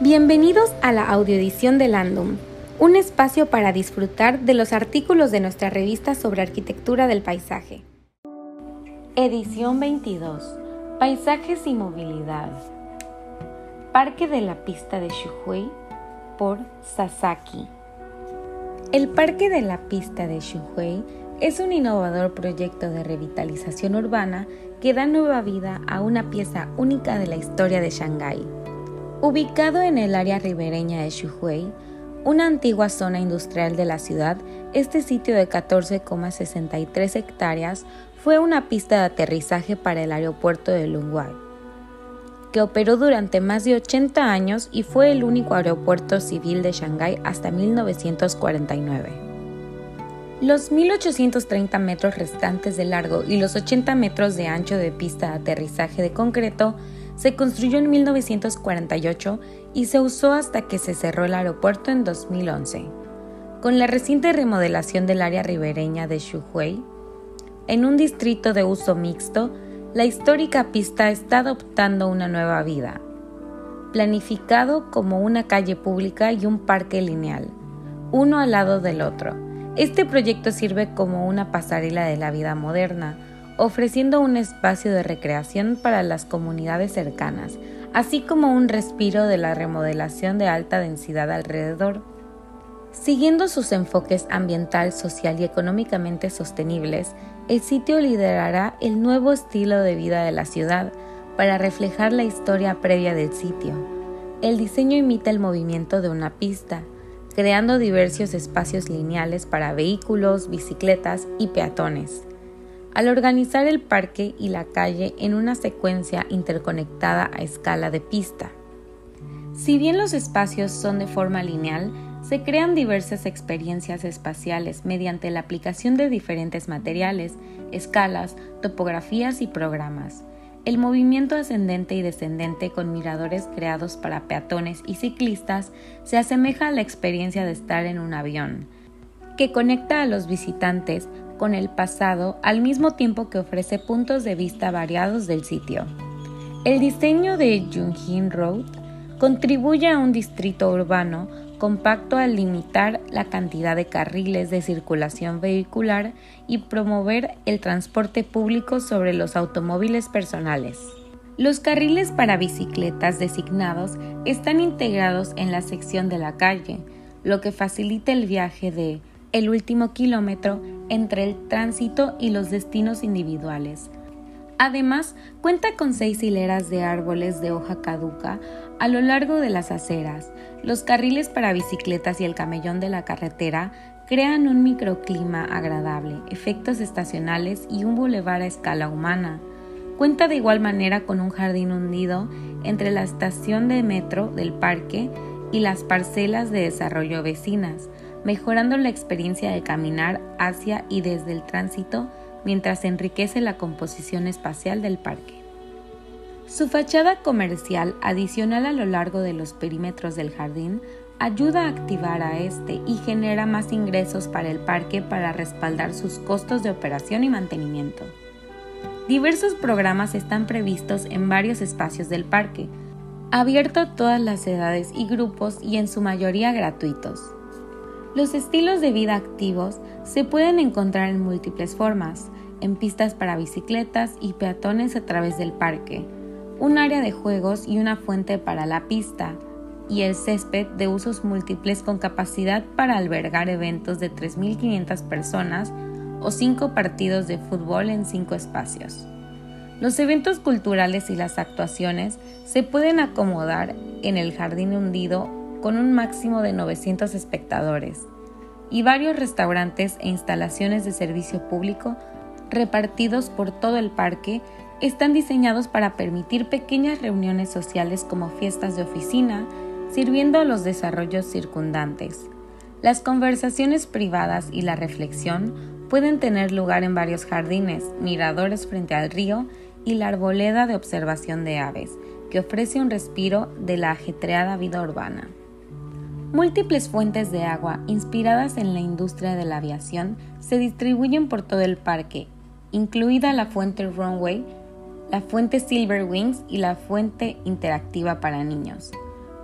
Bienvenidos a la audioedición de Landum, un espacio para disfrutar de los artículos de nuestra revista sobre arquitectura del paisaje. Edición 22. Paisajes y movilidad. Parque de la pista de Shuhui por Sasaki. El Parque de la pista de Shuhui es un innovador proyecto de revitalización urbana que da nueva vida a una pieza única de la historia de Shanghái. Ubicado en el área ribereña de Xuhui, una antigua zona industrial de la ciudad, este sitio de 14,63 hectáreas fue una pista de aterrizaje para el aeropuerto de Lungwai, que operó durante más de 80 años y fue el único aeropuerto civil de Shanghái hasta 1949. Los 1.830 metros restantes de largo y los 80 metros de ancho de pista de aterrizaje de concreto se construyó en 1948 y se usó hasta que se cerró el aeropuerto en 2011. Con la reciente remodelación del área ribereña de Xuhui, en un distrito de uso mixto, la histórica pista está adoptando una nueva vida. Planificado como una calle pública y un parque lineal, uno al lado del otro, este proyecto sirve como una pasarela de la vida moderna, ofreciendo un espacio de recreación para las comunidades cercanas, así como un respiro de la remodelación de alta densidad alrededor. Siguiendo sus enfoques ambiental, social y económicamente sostenibles, el sitio liderará el nuevo estilo de vida de la ciudad para reflejar la historia previa del sitio. El diseño imita el movimiento de una pista, creando diversos espacios lineales para vehículos, bicicletas y peatones al organizar el parque y la calle en una secuencia interconectada a escala de pista. Si bien los espacios son de forma lineal, se crean diversas experiencias espaciales mediante la aplicación de diferentes materiales, escalas, topografías y programas. El movimiento ascendente y descendente con miradores creados para peatones y ciclistas se asemeja a la experiencia de estar en un avión, que conecta a los visitantes con el pasado al mismo tiempo que ofrece puntos de vista variados del sitio. El diseño de Jungjin Road contribuye a un distrito urbano compacto al limitar la cantidad de carriles de circulación vehicular y promover el transporte público sobre los automóviles personales. Los carriles para bicicletas designados están integrados en la sección de la calle, lo que facilita el viaje de el último kilómetro entre el tránsito y los destinos individuales. Además, cuenta con seis hileras de árboles de hoja caduca a lo largo de las aceras. Los carriles para bicicletas y el camellón de la carretera crean un microclima agradable, efectos estacionales y un bulevar a escala humana. Cuenta de igual manera con un jardín hundido entre la estación de metro del parque y las parcelas de desarrollo vecinas, mejorando la experiencia de caminar hacia y desde el tránsito mientras enriquece la composición espacial del parque. Su fachada comercial adicional a lo largo de los perímetros del jardín ayuda a activar a este y genera más ingresos para el parque para respaldar sus costos de operación y mantenimiento. Diversos programas están previstos en varios espacios del parque, abierto a todas las edades y grupos y en su mayoría gratuitos. Los estilos de vida activos se pueden encontrar en múltiples formas, en pistas para bicicletas y peatones a través del parque, un área de juegos y una fuente para la pista, y el césped de usos múltiples con capacidad para albergar eventos de 3.500 personas o 5 partidos de fútbol en 5 espacios. Los eventos culturales y las actuaciones se pueden acomodar en el jardín hundido con un máximo de 900 espectadores, y varios restaurantes e instalaciones de servicio público repartidos por todo el parque están diseñados para permitir pequeñas reuniones sociales como fiestas de oficina, sirviendo a los desarrollos circundantes. Las conversaciones privadas y la reflexión pueden tener lugar en varios jardines, miradores frente al río y la arboleda de observación de aves, que ofrece un respiro de la ajetreada vida urbana. Múltiples fuentes de agua inspiradas en la industria de la aviación se distribuyen por todo el parque, incluida la fuente Runway, la fuente Silver Wings y la fuente interactiva para niños.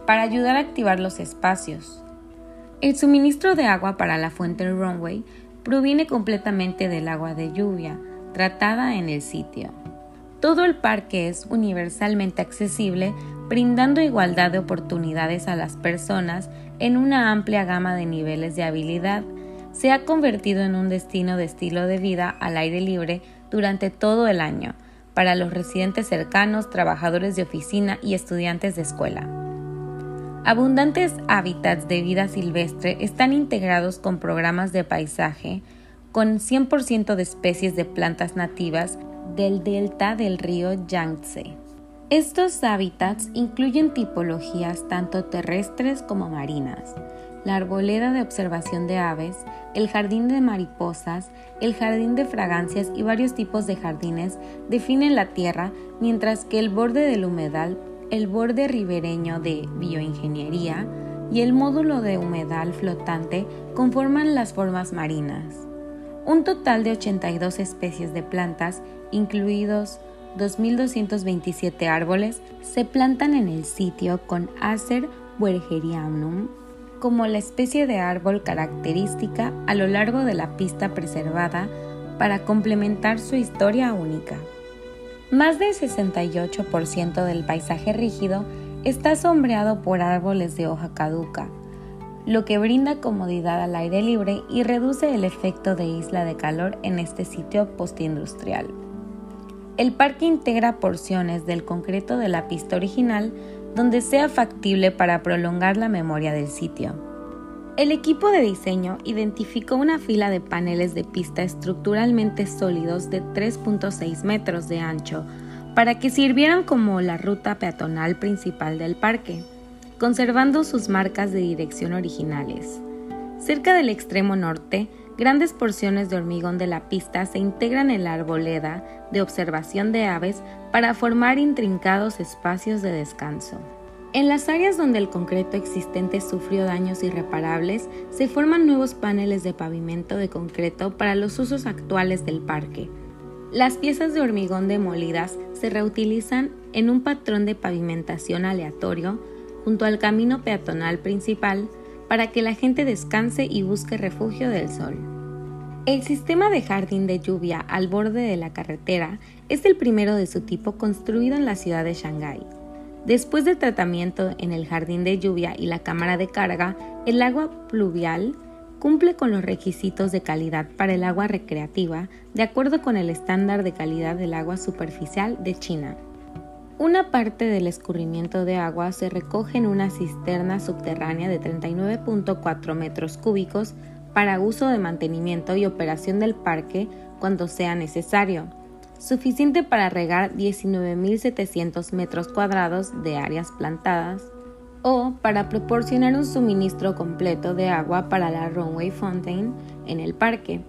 para ayudar a activar los espacios. El suministro de agua para la fuente Runway proviene completamente del agua de lluvia tratada en el sitio. Todo el parque es universalmente accesible, brindando igualdad de oportunidades a las personas en una amplia gama de niveles de habilidad. Se ha convertido en un destino de estilo de vida al aire libre durante todo el año, para los residentes cercanos, trabajadores de oficina y estudiantes de escuela. Abundantes hábitats de vida silvestre están integrados con programas de paisaje, con 100% de especies de plantas nativas del delta del río Yangtze. Estos hábitats incluyen tipologías tanto terrestres como marinas, la arboleda de observación de aves, el jardín de mariposas, el jardín de fragancias y varios tipos de jardines definen la tierra, mientras que el borde del humedal el borde ribereño de bioingeniería y el módulo de humedal flotante conforman las formas marinas. Un total de 82 especies de plantas, incluidos 2.227 árboles, se plantan en el sitio con Acer wergerianum como la especie de árbol característica a lo largo de la pista preservada para complementar su historia única. Más del 68% del paisaje rígido está sombreado por árboles de hoja caduca, lo que brinda comodidad al aire libre y reduce el efecto de isla de calor en este sitio postindustrial. El parque integra porciones del concreto de la pista original donde sea factible para prolongar la memoria del sitio. El equipo de diseño identificó una fila de paneles de pista estructuralmente sólidos de 3.6 metros de ancho para que sirvieran como la ruta peatonal principal del parque, conservando sus marcas de dirección originales. Cerca del extremo norte, grandes porciones de hormigón de la pista se integran en la arboleda de observación de aves para formar intrincados espacios de descanso. En las áreas donde el concreto existente sufrió daños irreparables, se forman nuevos paneles de pavimento de concreto para los usos actuales del parque. Las piezas de hormigón demolidas se reutilizan en un patrón de pavimentación aleatorio junto al camino peatonal principal para que la gente descanse y busque refugio del sol. El sistema de jardín de lluvia al borde de la carretera es el primero de su tipo construido en la ciudad de Shanghái. Después del tratamiento en el jardín de lluvia y la cámara de carga, el agua pluvial cumple con los requisitos de calidad para el agua recreativa de acuerdo con el estándar de calidad del agua superficial de China. Una parte del escurrimiento de agua se recoge en una cisterna subterránea de 39.4 metros cúbicos para uso de mantenimiento y operación del parque cuando sea necesario suficiente para regar 19.700 metros cuadrados de áreas plantadas, o para proporcionar un suministro completo de agua para la Runway Fountain en el parque.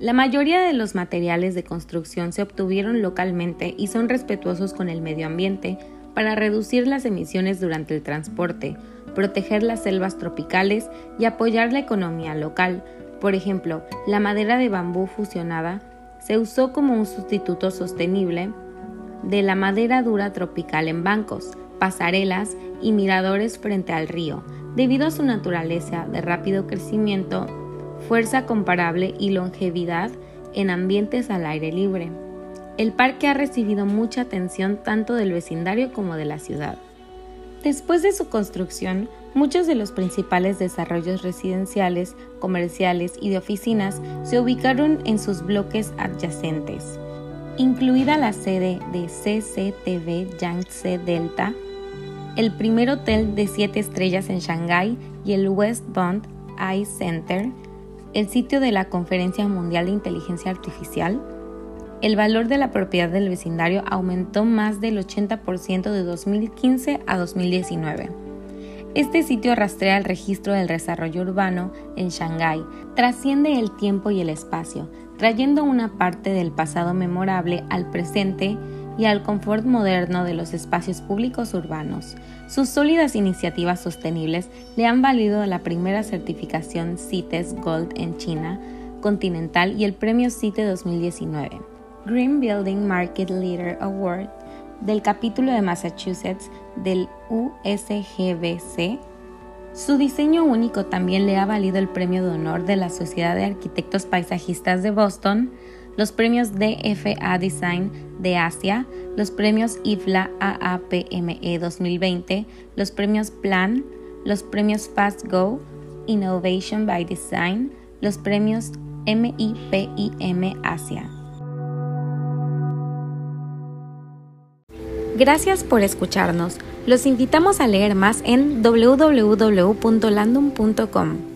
La mayoría de los materiales de construcción se obtuvieron localmente y son respetuosos con el medio ambiente para reducir las emisiones durante el transporte, proteger las selvas tropicales y apoyar la economía local. Por ejemplo, la madera de bambú fusionada se usó como un sustituto sostenible de la madera dura tropical en bancos, pasarelas y miradores frente al río, debido a su naturaleza de rápido crecimiento, fuerza comparable y longevidad en ambientes al aire libre. El parque ha recibido mucha atención tanto del vecindario como de la ciudad. Después de su construcción, Muchos de los principales desarrollos residenciales, comerciales y de oficinas se ubicaron en sus bloques adyacentes, incluida la sede de CCTV Yangtze Delta, el primer hotel de siete estrellas en Shanghái y el West Bund Eye Center, el sitio de la Conferencia Mundial de Inteligencia Artificial, el valor de la propiedad del vecindario aumentó más del 80% de 2015 a 2019. Este sitio rastrea el registro del desarrollo urbano en Shanghái, trasciende el tiempo y el espacio, trayendo una parte del pasado memorable al presente y al confort moderno de los espacios públicos urbanos. Sus sólidas iniciativas sostenibles le han valido la primera certificación CITES Gold en China continental y el premio CITE 2019. Green Building Market Leader Award del capítulo de Massachusetts del USGBC, su diseño único también le ha valido el premio de honor de la Sociedad de Arquitectos Paisajistas de Boston, los premios DFA Design de Asia, los premios IFLA AAPME 2020, los premios Plan, los premios Fast Go, Innovation by Design, los premios MIPIM Asia. Gracias por escucharnos. Los invitamos a leer más en www.landum.com.